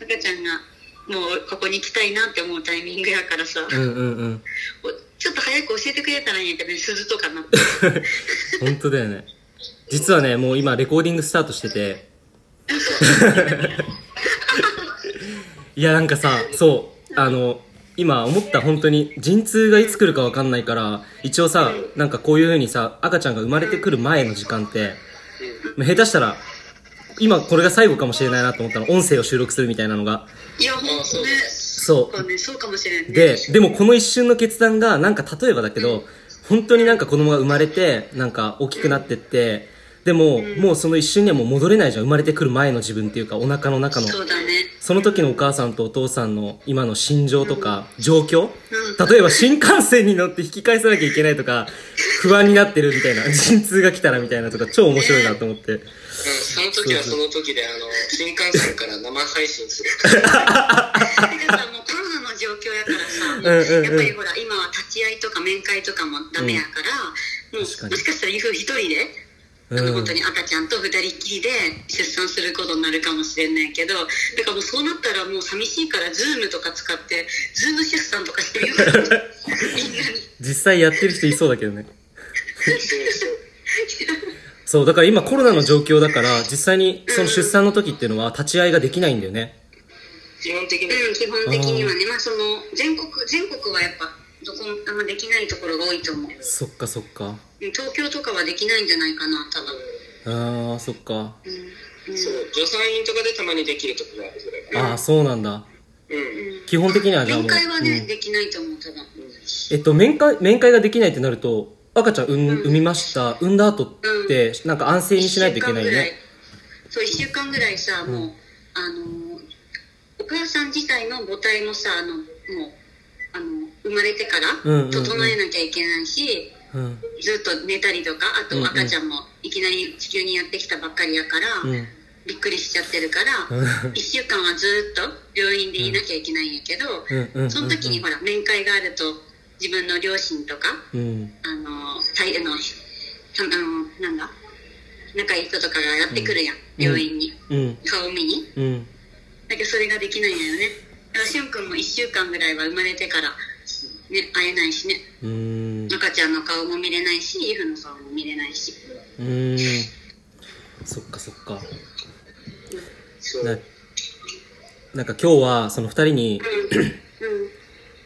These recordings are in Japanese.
赤ちゃんがもうここに来たいなって思うタイミングやからさ、うんうんうん。おちょっと早く教えてくれたらいいんやけど鈴とかな 本当だよね。実はねもう今レコーディングスタートしてて。いやなんかさそう。あの今思った本当に陣痛がいつ来るか分かんないから一応さなんかこういう風にさ赤ちゃんが生まれてくる前の時間ってまあ下手したら今これが最後かもしれないなと思ったの。音声を収録するみたいなのが。いやほんとね。そう。そうねそうかもしれんねで、でもこの一瞬の決断が、なんか例えばだけど、本当になんか子供が生まれて、なんか大きくなってって、でも、もうその一瞬にはもう戻れないじゃん。生まれてくる前の自分っていうか、お腹の中の。そうだね。その時のお母さんとお父さんの今の心情とか、状況？例えば新幹線に乗って引き返さなきゃいけないとか、不安になってるみたいな、陣痛が来たらみたいなとか、超面白いなと思って。うん、その時はその時で、あの、新幹線から生配信する。だからさもうコロナの状況やからさ、もううんうんうん。やっぱりほら今は立ち会いとか面会とかもダメやから、もうもし確かに。かしたら一人で、あうん。の本当に赤ちゃんと二人っきりで出産することになるかもしれないけどだからもうそうなったらもう寂しいからズームとか使ってズーム出産とかしてみようかなみんなに実際やってる人いそうだけどね。そうそうそう、だから今コロナの状況だから、実際にその出産の時っていうのは立ち会いができないんだよね。基本的に、うん基本的にはねまあその全国全国はやっぱどこもあんまできないところが多いと思うそっかそっか。うん東京とかはできないんじゃないかな多分あー、そっか。うんうんそう、助産院とかでたまにできるとこがあるぐらい。あー、そうなんだ。うん。基本的にはじゃあもう。面会はね、うんできないと思う多分えっと、面会、面会ができないってなると、赤ちゃん産ん産みました。産んだ後って、なんか安静にしないといけないよね。そう1週間ぐらいさもう、あのお母さん自体の母体もさあのもうあの生まれてから整えなきゃいけないし、うん。ずっと寝たりとかあと赤ちゃんもいきなり地球にやってきたばっかりやから、うん。びっくりしちゃってるから、うん1週間はずっと病院でいなきゃいけないんやけど、その時にほら面会があると自分の両親とかうん。あの大あのたあのなんだ？仲いい人とかがやってくるやん、病院にうん。顔見にうん。だけどそれができないんやよねだからしゅんくんも1週間ぐらいは生まれてからね会えないしねうーん。赤ちゃんの顔も見れないしイフの顔も見れないしうーん。そっかそっか。そう。ななんか今日はその二人に、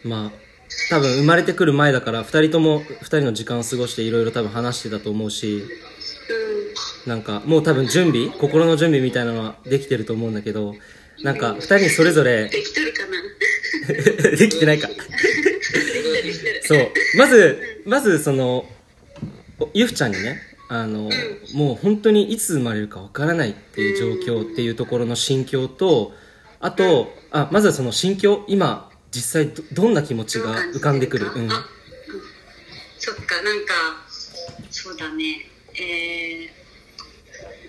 うんまあ、多分生まれてくる前だから二人とも二人の時間を過ごしていろいろ多分話してたと思うし、なんかもう多分準備心の準備みたいなのはできてると思うんだけど、なんか二人にそれぞれできとるかな？できてないか。そう。まず、まずその、おゆふちゃんにね、あの、もう本当にいつ生まれるかわからないっていう状況っていうところの心境と、あと、あ、まずはその心境、今、実際どどんな気持ちが浮かんでくる？うん。あそっかなんかそうだね。え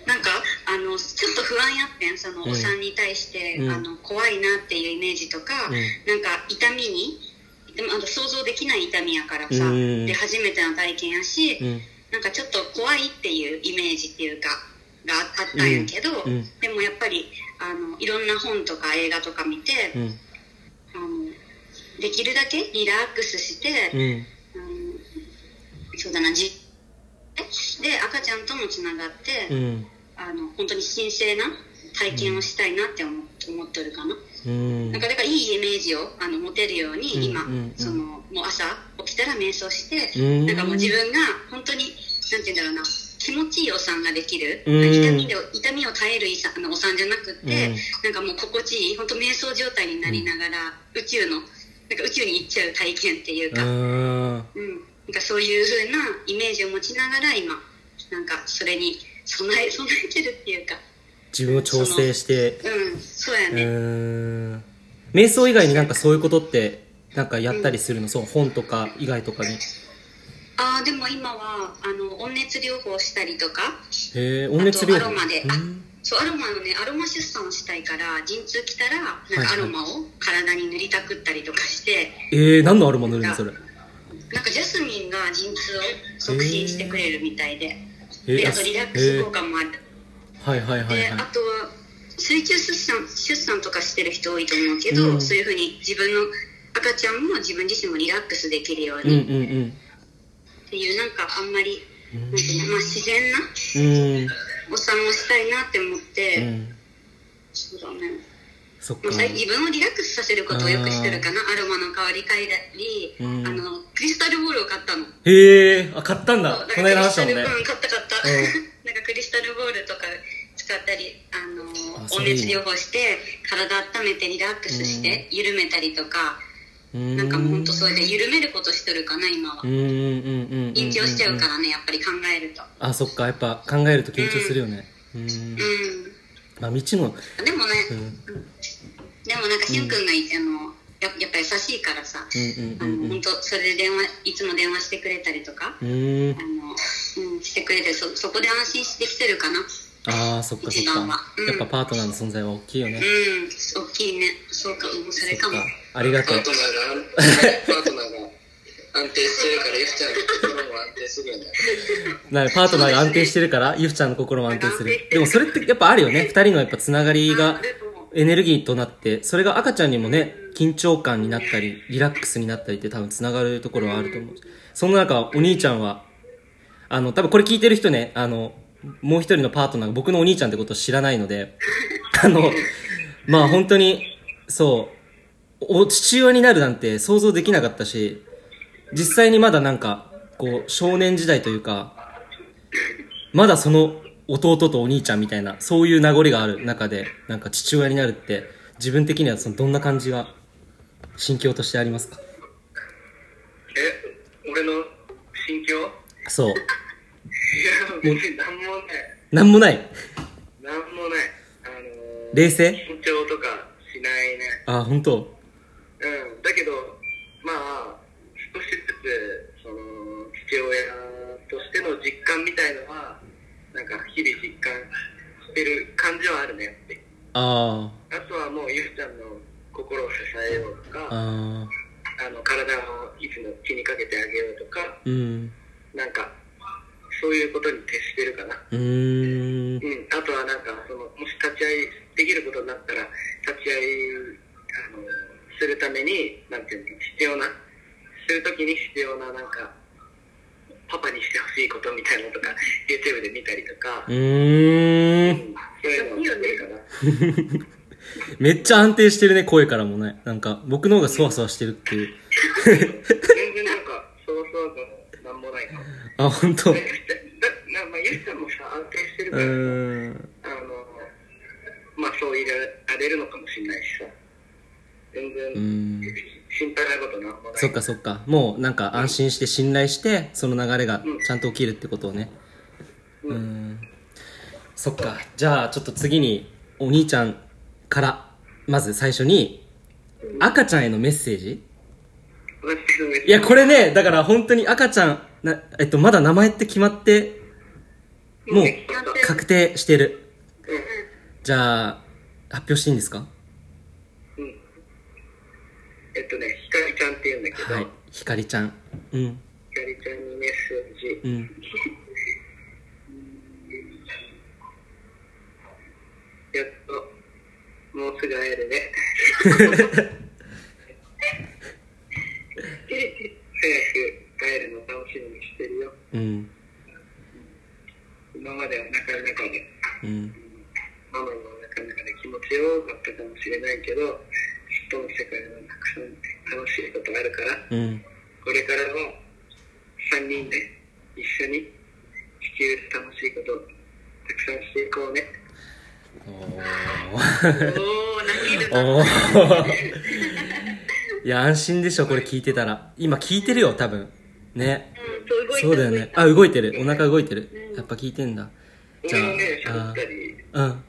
ー、なんかあのちょっと不安やってん。そのうん。お産に対して、うん。あの怖いなっていうイメージとか、うん。なんか痛みにでもあの想像できない痛みやからさ、うん。で初めての体験やし、うん。なんかちょっと怖いっていうイメージっていうかがあったんやけど、うん。うん。でもやっぱりあのいろんな本とか映画とか見て、うん。できるだけリラックスして、うん。うんそうだなじで赤ちゃんともつながって、うん。あの本当に神聖な体験をしたいなって思,、思っとるかな、うん。なんかだからいいイメージをあの持てるように今、うんうんうん。そのもう朝起きたら瞑想して、うん。なんかもう自分が本当になんて言うんだろうな気持ちいいお産ができる、うん。痛みで痛みを耐えるいさあのお産じゃなくって、うん。なんかもう心地いい本当瞑想状態になりながら、宇宙のなんか宇宙に行っちゃう体験っていうか、うん。うん、なんかそういう風なイメージを持ちながら今なんかそれに備え備えてるっていうか。自分を調整して、うん。そうやうね、ーん。瞑想以外になんかそういうことって、なんかやったりするの、そう、本とか以外とかに。ああでも今はあの温熱療法したりとか。へえ、温熱療法。あとアロマで。あうんそうアロマのねアロマ出産をしたいから陣痛来たらなんかはいはい。アロマを体に塗りたくったりとかして、えー、何のアロマ塗るのそれ？なんかジャスミンが陣痛を促進してくれるみたいで、えー、あであとリラックス効果もある、はいはいはいであはとは水中出産出産とかしてる人多いと思うけど、うん。そういうふうに自分の赤ちゃんも自分自身もリラックスできるよううんうんにっていうなんかあんまり、なんていうのまあ、自然なうんうんお産をしたいなって思って、うん。そうだね。そっ自分をリラックスさせることをよくしてるかなアロマの香り嗅いだり、うん。あのクリスタルボールを買ったの。へえあ買ったんだ。この間話したもんね。うん、買った買った、うん。なんかクリスタルボールとか使ったりあの温熱療法して体温めてリラックスして、緩めたりとかうん。なんかもうほんとそれで緩めることしてるかな今は。緊張しちゃうからねやっぱり考えると。あそっか。やっぱ考えると緊張するよね。うん。うん。まあ未知のでもね、うん。でもなんかしゅんくんがいあのややっぱ優しいからさ、本当それで電話いつも電話してくれたりとか、うん。うんあのうん、してくれてそそこで安心してきてるかな。ああそっかそっか。うんやっぱパートナーの存在は大きいよね。うん。大きいね。そうかもそれかもありがとう。パートナーが、パートナーが安定してるから、ゆきちゃんの心も安定する。よね。なパートナーが安定してるからゆふちゃんの心も安定するでもそれってやっぱあるよね。二人のやっぱつながりがエネルギーとなってそれが赤ちゃんにもね緊張感になったりリラックスになったりって多分つながるところはあると思う。そんな中お兄ちゃんはあの多分これ聞いてる人ねあのもう一人のパートナーが僕のお兄ちゃんってことを知らないのであのまあ本当にそうお父親になるなんて想像できなかったし実際にまだなんかこう少年時代というかまだその弟とお兄ちゃんみたいな、そういう名残がある中で、なんか父親になるって、自分的にはそのどんな感じが、心境としてありますか？え、俺の心境？いや、そう。別になんもない。なんもない？なんもない。あのー、冷静？緊張とかしないね。あ、本当うん。だけど、まあ、少しずつ、その、父親としての実感みたいのは、なんか日々実感してる感じはあるねって。ああとはもうゆうちゃんの心を支えようとあ、か、ああの体をいつも気にかけてあげようとか、あ、うん。なんか、そういうことに徹してるかな。うーん。うん。あとはなんか、その、もし立ち会いできることになったら、立ち会い、あの、するために、なんていうの、必要な、するときに必要な、なんか、パパにしてほしいことみたいなのとか、YouTube で見たりとかう、ーん。そういうのをしてるかな。めっちゃ安定してるね、声からもね。なんか、僕の方がそわそわしてるっていう。全然なんか、そうそうとなんもないかも。あ、本当うだなまあ、ゆうちゃんもさ、安定してるから。あの、まあそういられるのかもしれないしさ。全然、うん。心配なことなんもない。そっかそっか。もうなんか安心して信頼して、その流れがちゃんと起きるってことをね。ううんん。そっか。じゃあちょっと次にお兄ちゃんから、まず最初に、赤ちゃんへのメッセージいや、これね、だから本当に赤ちゃん、なえっと、まだ名前って決まって、もう確定してる。じゃあ、発表していいんですか？うん。えっとね、ひかりちゃんって言うんだけど、はい。ひかりちゃん。うん。ひかりちゃんにメッセージ。うん。やっと、もうすぐ会えるね。早く会えるの楽しみにしてるよ。うん。今まではなかなかで、うん。ママの中の中で気持ちよかったかもしれないけど、外の世界はたくさん楽しいことがあるから、うん。これからは3人で一緒に地球で楽しいことをたくさんしていこうね。おー。おー泣けるいや、安心でしょ、これ聞いてたら。今聞いてるよ、多分。ね。うんそうだよね。あ、動いてる。お腹動いてる。やっぱ聞いてんだ。じゃああ、うん。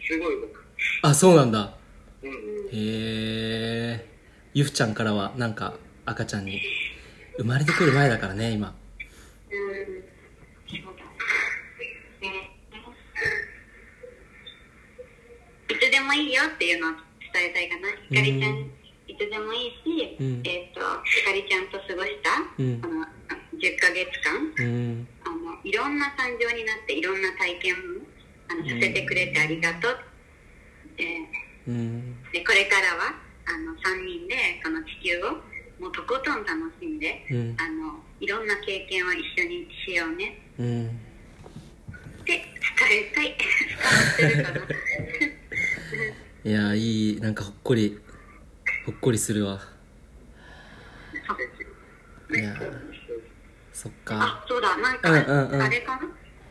すご。あ、そうなんだ。うん。へえ。ゆふちゃんからは、なんか、赤ちゃんに、生まれてくる前だからね、今。うんそうだいつでもいいよっていうのを伝えたいかな。ひかりちゃん、うんいつでもいいし、うん。えっ、と、ひかりちゃんと過ごした、うん。この10ヶ月間、うん。あの、いろんな感情になって、いろんな体験も、ああのさせてくれてありがとう、えーうん。でこれからはあの3人でこの地球をもうとことん楽しんで、うん。あのいろんな経験を一緒にしようね。うん。って伝えたい伝わってるかないやいいなんかほっこりほっこりするわ。いやそっか。あそうだなんか、うんうんうん。あれかな？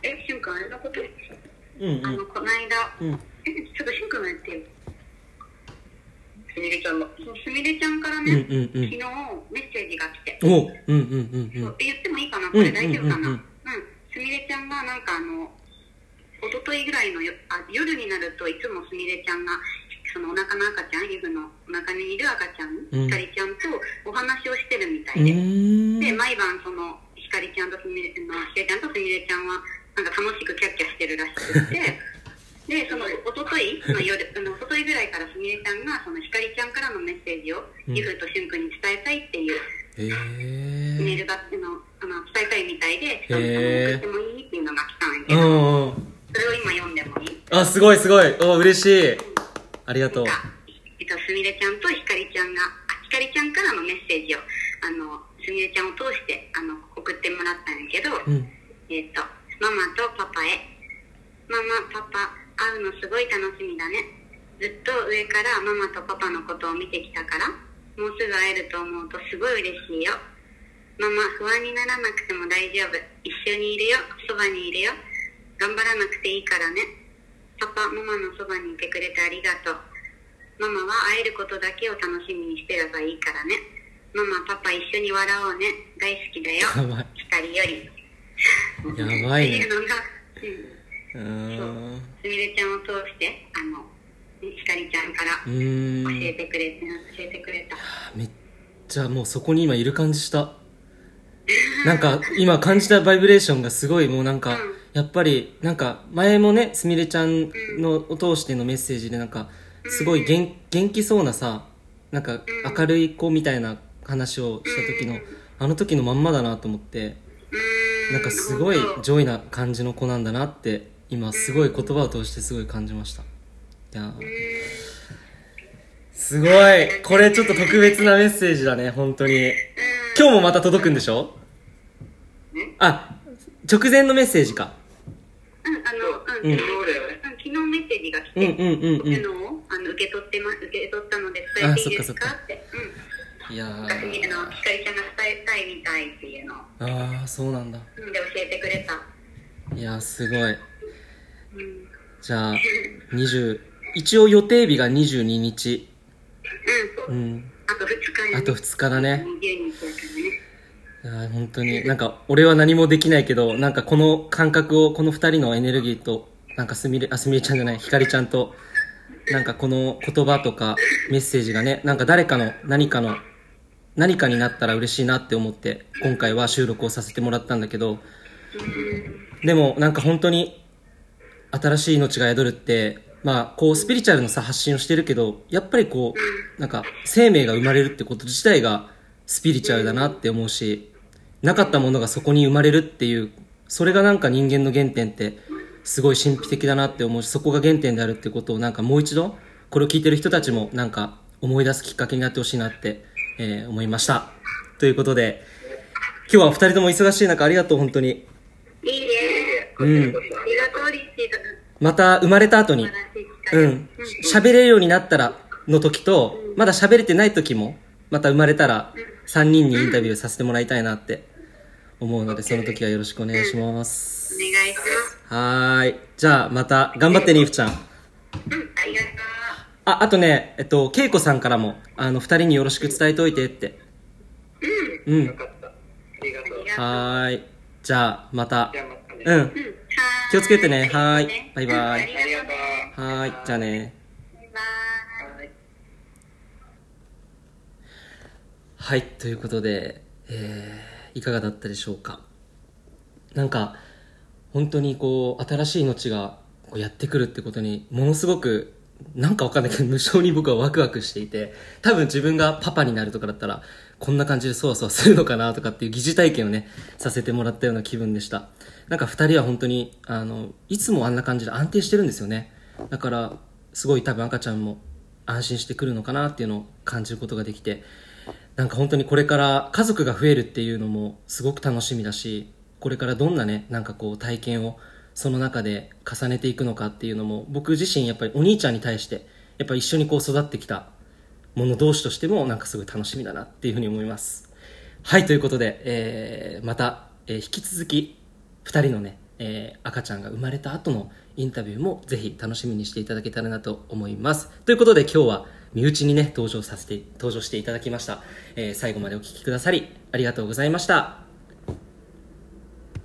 えしゅんくんあれのこと？うんあのこの間うん。えちょっとしゅんくんもやってよすみれちゃんのそうすみれちゃんからうんね、うんうん。昨日メッセージが来て、おうんうんうんうそうん言ってもいいかな？んこれ大丈夫かな？ううん。んすみれちゃんがなんかあの一昨日ぐらいのよあ夜になるといつもすみれちゃんがの赤ちゃんゆずのお腹にいる赤ちゃん、うん。ひかりちゃんとお話をしてるみたういで、ん。で毎晩そのひかりちゃんとすみれのひかりちゃんとすみれちゃんはなんか楽しくキャッキャしてるらしくって。でその一昨日の夜あの一昨日ぐらいからすみれちゃんがそのひかりちゃんからのメッセージをうん。ゆずとしゅんくんに伝えたいっていうへえメールがあのあの伝えたいみたいで、あのへー送ってもいいっていうのが来たんやけうど、んうん。それを今読んでもいい？あすごいすごい。お嬉しい。ありがとうえっと、すみれちゃんとひかりちゃんが、あ、ひかりちゃんからのメッセージを、あの、すみれちゃんを通して、あの、送ってもらったんやけど、うんえっと、ママとパパへ。ママ、パパ、会うのすごい楽しみだね。ずっと上からママとパパのことを見てきたから、もうすぐ会えると思うとすごい嬉しいよ。ママ、不安にならなくても大丈夫。一緒にいるよ。そばにいるよ。頑張らなくていいからね。パパ、ママのそばにいてくれてありがとう。ママは会えることだけを楽しみにしてればいいからね。ママ、パパ一緒に笑おうね。大好きだよ。やばい光より。やばいねっていうのが、うん、うーんすみれちゃんを通して、あの、ひかりちゃんから教えてくれて、教えてくれた。めっちゃもうそこに今いる感じしたなんか今感じたバイブレーションがすごいもうなんかうんやっぱりなんか前もねすみれちゃんのを通してのメッセージでなんかすごい元元気そうなさなんか明るい子みたいな話をした時のあの時のまんまだなと思って。なんかすごい本当 joy な感じの子なんだなって今すごい言葉を通してすごい感じました。いやー。すごい。これちょっと特別なメッセージだね本当に。今日もまた届くんでしょ？あ直前のメッセージか。うん、あの、うん。昨日メッセージが来て、うんうんうんうんってます、受け取ったので伝えていいですかって。うん。いや私にあの、ひかりちゃんが伝えたいみたいっていうのああそうなんだうんで教えてくれた。いやーすごいうん。じゃあ20一応予定日が22日うん、そうう。んあと2日やあと2日だね20日やからね。いやー本当になんか俺は何もできないけどなんかこの感覚をこの2人のエネルギーとなんかすみれあすみれちゃんじゃないひかりちゃんとなんかこの言葉とかメッセージがねなんか誰かの何かの何かになったら嬉しいなって思って今回は収録をさせてもらったんだけどでもなんか本当に新しい命が宿るってまあこうスピリチュアルのさ発信をしてるけどやっぱりこうなんか生命が生まれるってこと自体がスピリチュアルだなって思うしなかったものがそこに生まれるっていうそれがなんか人間の原点ってすごい神秘的だなって思うしそこが原点であるってことをなんかもう一度これを聞いてる人たちもなんか思い出すきっかけになってほしいなって、えー思いましたということで今日はお二人とも忙しい中ありがとう本当にいいね。うん。また生まれた後にうん。喋れるようになったらの時と、まだ喋れてない時も、また生まれたら、3人にインタビューさせてもらいたいなって思うので、その時はよろしくお願いします。お願いします。はーい。じゃあ、また、頑張ってね、いふちゃん。うん、ありがとう。あ、あとね、えっと、けいこさんからも、あの、二人によろしく伝えておいてって。うんよ。かった。ありがとう。はーい。じゃあ、また。うん。気をつけてねはーいバイバイ。はーい。じゃあね。バイバイ。はい。はい、ということで、えー、いかがだったでしょうか。なんか、本当にこう、新しい命がこうやってくるってことに、ものすごく、なんかわかんないけど無性に僕はワクワクしていて多分自分がパパになるとかだったらこんな感じでそわそわするのかなとかっていう疑似体験をねさせてもらったような気分でした。なんか2人は本当にあのいつもあんな感じで安定してるんですよね。だからすごい多分赤ちゃんも安心してくるのかなっていうのを感じることができてなんか本当にこれから家族が増えるっていうのもすごく楽しみだしこれからどんなねなんかこう体験をその中で重ねていくのかっていうのも僕自身やっぱりお兄ちゃんに対してやっぱ一緒にこう育ってきた者同士としてもなんかすごい楽しみだなっていうふうに思います。はいということで、えー、また、えー、引き続き2人のね、えー、赤ちゃんが生まれた後のインタビューもぜひ楽しみにしていただけたらなと思います。ということで今日は身内にね登場させて登場していただきました、えー、最後までお聴きくださりありがとうございました。